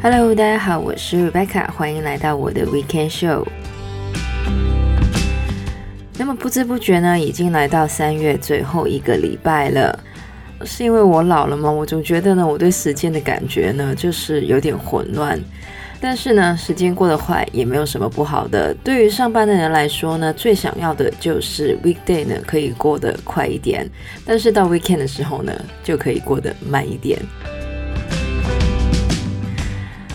Hello，大家好，我是 Rebecca，欢迎来到我的 Weekend Show。那么不知不觉呢，已经来到三月最后一个礼拜了。是因为我老了吗？我总觉得呢，我对时间的感觉呢，就是有点混乱。但是呢，时间过得快也没有什么不好的。对于上班的人来说呢，最想要的就是 weekday 呢可以过得快一点，但是到 weekend 的时候呢，就可以过得慢一点。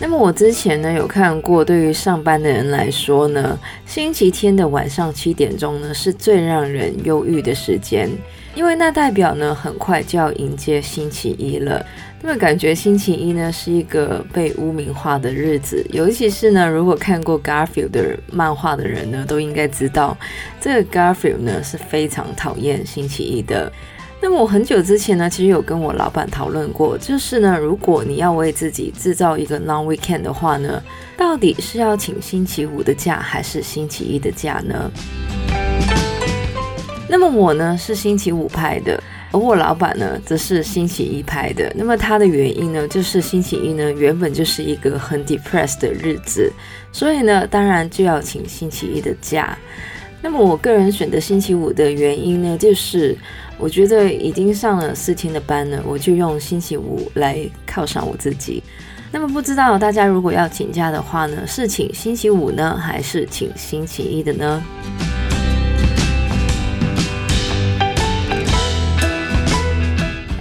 那么我之前呢有看过，对于上班的人来说呢，星期天的晚上七点钟呢是最让人忧郁的时间，因为那代表呢很快就要迎接星期一了。那么感觉星期一呢是一个被污名化的日子，尤其是呢，如果看过 Garfield 的漫画的人呢，都应该知道这个 Garfield 呢是非常讨厌星期一的。那么我很久之前呢，其实有跟我老板讨论过，就是呢，如果你要为自己制造一个 long weekend 的话呢，到底是要请星期五的假还是星期一的假呢？那么我呢是星期五派的。而我老板呢，则是星期一派的。那么他的原因呢，就是星期一呢原本就是一个很 depressed 的日子，所以呢，当然就要请星期一的假。那么我个人选择星期五的原因呢，就是我觉得已经上了四天的班了，我就用星期五来犒赏我自己。那么不知道大家如果要请假的话呢，是请星期五呢，还是请星期一的呢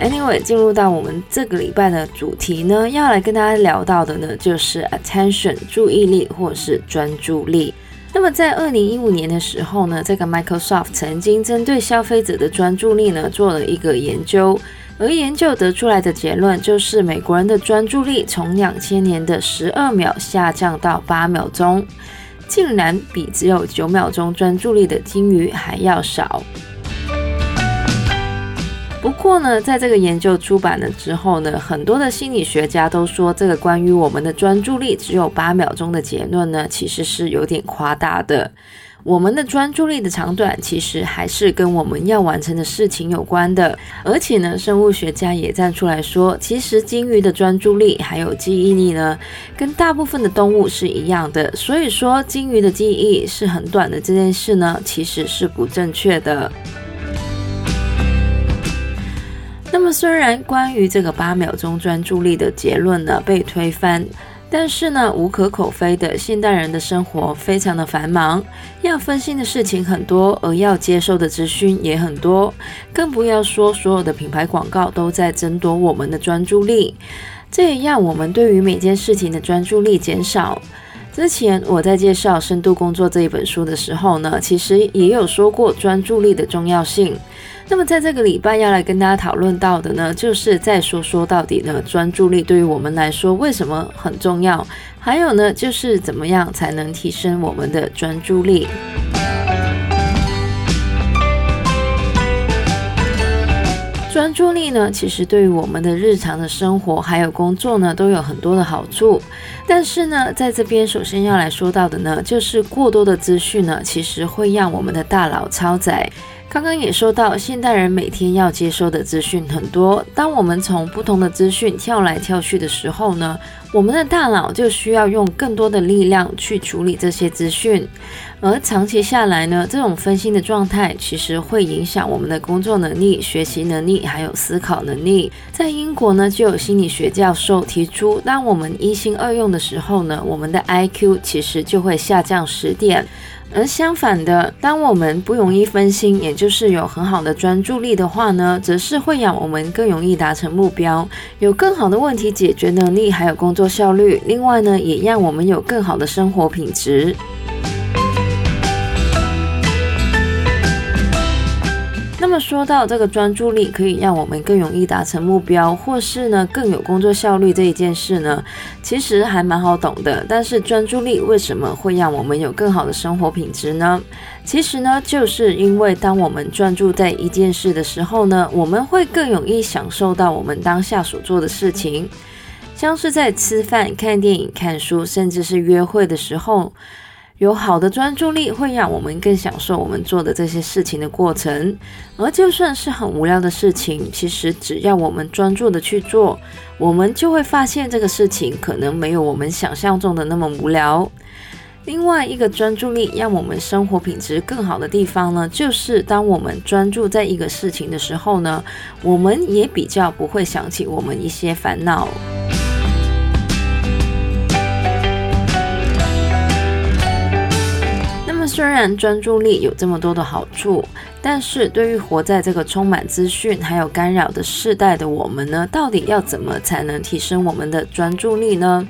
？Anyway，进入到我们这个礼拜的主题呢，要来跟大家聊到的呢，就是 attention 注意力或是专注力。那么在二零一五年的时候呢，这个 Microsoft 曾经针对消费者的专注力呢做了一个研究，而研究得出来的结论就是，美国人的专注力从两千年的十二秒下降到八秒钟，竟然比只有九秒钟专注力的鲸鱼还要少。不过呢，在这个研究出版了之后呢，很多的心理学家都说，这个关于我们的专注力只有八秒钟的结论呢，其实是有点夸大的。我们的专注力的长短，其实还是跟我们要完成的事情有关的。而且呢，生物学家也站出来说，其实鲸鱼的专注力还有记忆力呢，跟大部分的动物是一样的。所以说，鲸鱼的记忆是很短的这件事呢，其实是不正确的。虽然关于这个八秒钟专注力的结论呢被推翻，但是呢，无可厚非的，现代人的生活非常的繁忙，要分心的事情很多，而要接受的资讯也很多，更不要说所有的品牌广告都在争夺我们的专注力，这也让我们对于每件事情的专注力减少。之前我在介绍《深度工作》这一本书的时候呢，其实也有说过专注力的重要性。那么在这个礼拜要来跟大家讨论到的呢，就是再说说到底呢，专注力对于我们来说为什么很重要？还有呢，就是怎么样才能提升我们的专注力？专注力呢，其实对于我们的日常的生活还有工作呢，都有很多的好处。但是呢，在这边首先要来说到的呢，就是过多的资讯呢，其实会让我们的大脑超载。刚刚也说到，现代人每天要接收的资讯很多。当我们从不同的资讯跳来跳去的时候呢，我们的大脑就需要用更多的力量去处理这些资讯。而长期下来呢，这种分心的状态其实会影响我们的工作能力、学习能力，还有思考能力。在英国呢，就有心理学教授提出，当我们一心二用的时候呢，我们的 IQ 其实就会下降十点。而相反的，当我们不容易分心，也就是有很好的专注力的话呢，则是会让我们更容易达成目标，有更好的问题解决能力，还有工作效率。另外呢，也让我们有更好的生活品质。那么说到这个专注力可以让我们更容易达成目标，或是呢更有工作效率这一件事呢，其实还蛮好懂的。但是专注力为什么会让我们有更好的生活品质呢？其实呢，就是因为当我们专注在一件事的时候呢，我们会更容易享受到我们当下所做的事情，像是在吃饭、看电影、看书，甚至是约会的时候。有好的专注力会让我们更享受我们做的这些事情的过程。而就算是很无聊的事情，其实只要我们专注的去做，我们就会发现这个事情可能没有我们想象中的那么无聊。另外一个专注力让我们生活品质更好的地方呢，就是当我们专注在一个事情的时候呢，我们也比较不会想起我们一些烦恼。虽然专注力有这么多的好处，但是对于活在这个充满资讯还有干扰的世代的我们呢，到底要怎么才能提升我们的专注力呢？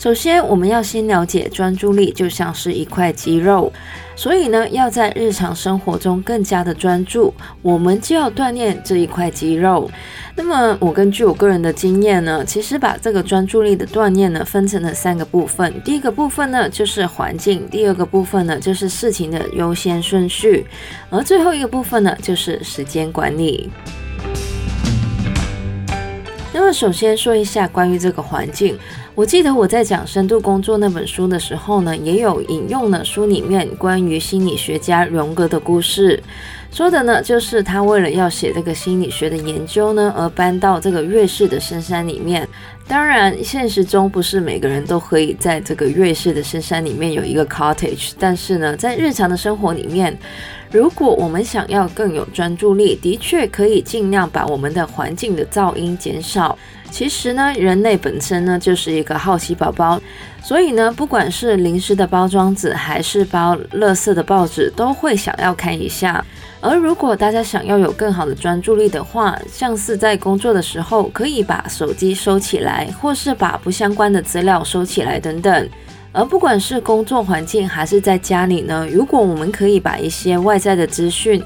首先，我们要先了解专注力就像是一块肌肉，所以呢，要在日常生活中更加的专注，我们就要锻炼这一块肌肉。那么，我根据我个人的经验呢，其实把这个专注力的锻炼呢，分成了三个部分。第一个部分呢，就是环境；第二个部分呢，就是事情的优先顺序；而最后一个部分呢，就是时间管理。那么，首先说一下关于这个环境。我记得我在讲《深度工作》那本书的时候呢，也有引用了书里面关于心理学家荣格的故事，说的呢就是他为了要写这个心理学的研究呢，而搬到这个瑞士的深山里面。当然，现实中不是每个人都可以在这个瑞士的深山里面有一个 cottage，但是呢，在日常的生活里面，如果我们想要更有专注力，的确可以尽量把我们的环境的噪音减少。其实呢，人类本身呢就是个好奇宝宝，所以呢，不管是零食的包装纸，还是包垃圾的报纸，都会想要看一下。而如果大家想要有更好的专注力的话，像是在工作的时候，可以把手机收起来，或是把不相关的资料收起来等等。而不管是工作环境还是在家里呢，如果我们可以把一些外在的资讯，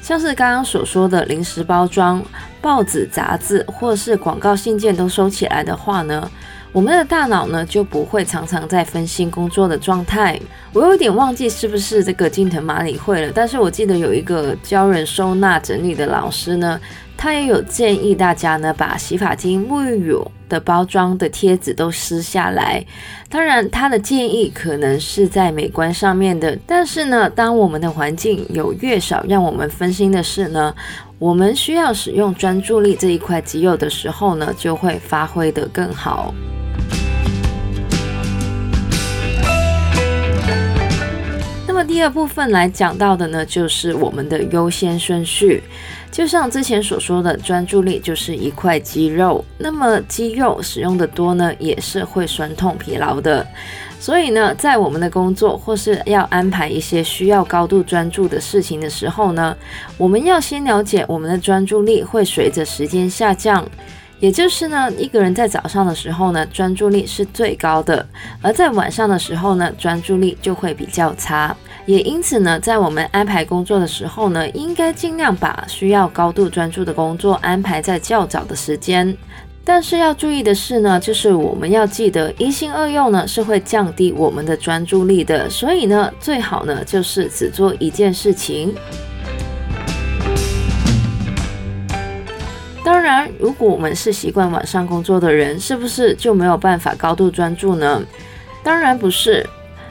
像是刚刚所说的零食包装、报纸、杂志，或是广告信件都收起来的话呢，我们的大脑呢就不会常常在分心工作的状态。我有点忘记是不是这个近藤麻里惠了，但是我记得有一个教人收纳整理的老师呢。他也有建议大家呢，把洗发精、沐浴乳的包装的贴纸都撕下来。当然，他的建议可能是在美观上面的，但是呢，当我们的环境有越少让我们分心的事呢，我们需要使用专注力这一块肌肉的时候呢，就会发挥得更好。第二部分来讲到的呢，就是我们的优先顺序。就像之前所说的，专注力就是一块肌肉。那么肌肉使用的多呢，也是会酸痛疲劳的。所以呢，在我们的工作或是要安排一些需要高度专注的事情的时候呢，我们要先了解我们的专注力会随着时间下降。也就是呢，一个人在早上的时候呢，专注力是最高的，而在晚上的时候呢，专注力就会比较差。也因此呢，在我们安排工作的时候呢，应该尽量把需要高度专注的工作安排在较早的时间。但是要注意的是呢，就是我们要记得一心二用呢，是会降低我们的专注力的。所以呢，最好呢，就是只做一件事情。当然，如果我们是习惯晚上工作的人，是不是就没有办法高度专注呢？当然不是。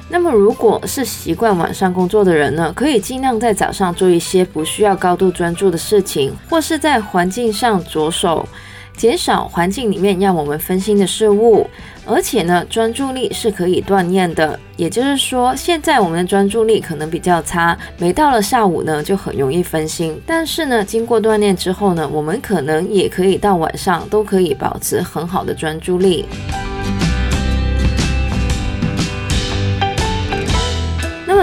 那么，如果是习惯晚上工作的人呢，可以尽量在早上做一些不需要高度专注的事情，或是在环境上着手。减少环境里面让我们分心的事物，而且呢，专注力是可以锻炼的。也就是说，现在我们的专注力可能比较差，每到了下午呢，就很容易分心。但是呢，经过锻炼之后呢，我们可能也可以到晚上都可以保持很好的专注力。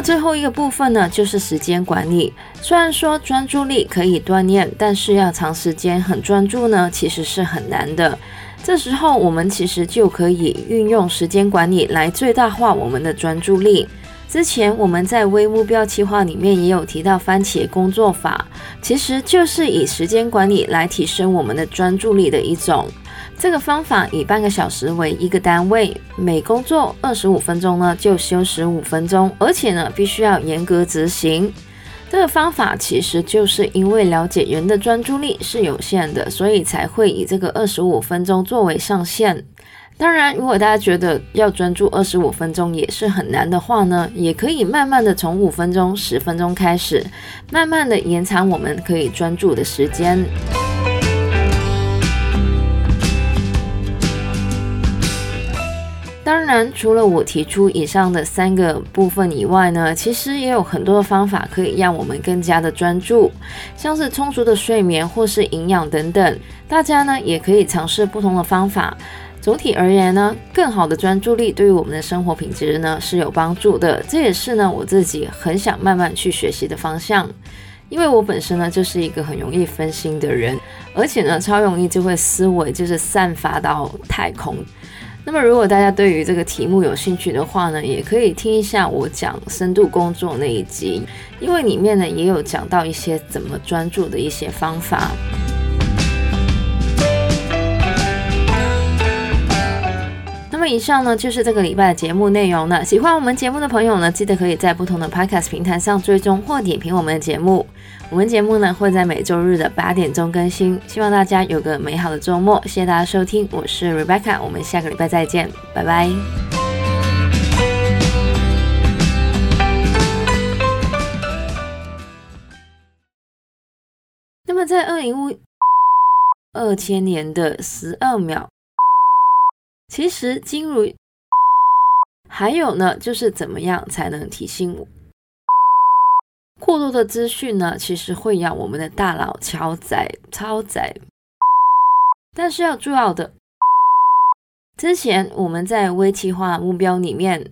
最后一个部分呢，就是时间管理。虽然说专注力可以锻炼，但是要长时间很专注呢，其实是很难的。这时候，我们其实就可以运用时间管理来最大化我们的专注力。之前我们在微目标计划里面也有提到番茄工作法，其实就是以时间管理来提升我们的专注力的一种。这个方法以半个小时为一个单位，每工作二十五分钟呢，就休十五分钟，而且呢，必须要严格执行。这个方法其实就是因为了解人的专注力是有限的，所以才会以这个二十五分钟作为上限。当然，如果大家觉得要专注二十五分钟也是很难的话呢，也可以慢慢的从五分钟、十分钟开始，慢慢的延长我们可以专注的时间。当然，除了我提出以上的三个部分以外呢，其实也有很多的方法可以让我们更加的专注，像是充足的睡眠或是营养等等。大家呢也可以尝试不同的方法。总体而言呢，更好的专注力对于我们的生活品质呢是有帮助的。这也是呢我自己很想慢慢去学习的方向，因为我本身呢就是一个很容易分心的人，而且呢超容易就会思维就是散发到太空。那么，如果大家对于这个题目有兴趣的话呢，也可以听一下我讲深度工作那一集，因为里面呢也有讲到一些怎么专注的一些方法。那么以上呢就是这个礼拜的节目内容了。喜欢我们节目的朋友呢，记得可以在不同的 Podcast 平台上追踪或点评我们的节目。我们节目呢会在每周日的八点钟更新。希望大家有个美好的周末，谢谢大家收听，我是 Rebecca，我们下个礼拜再见，拜拜。那么在二零二千年的十二秒。其实，金如还有呢，就是怎么样才能提醒我？过多的资讯呢，其实会让我们的大脑超载、超载。但是要注意的，之前我们在微计划目标里面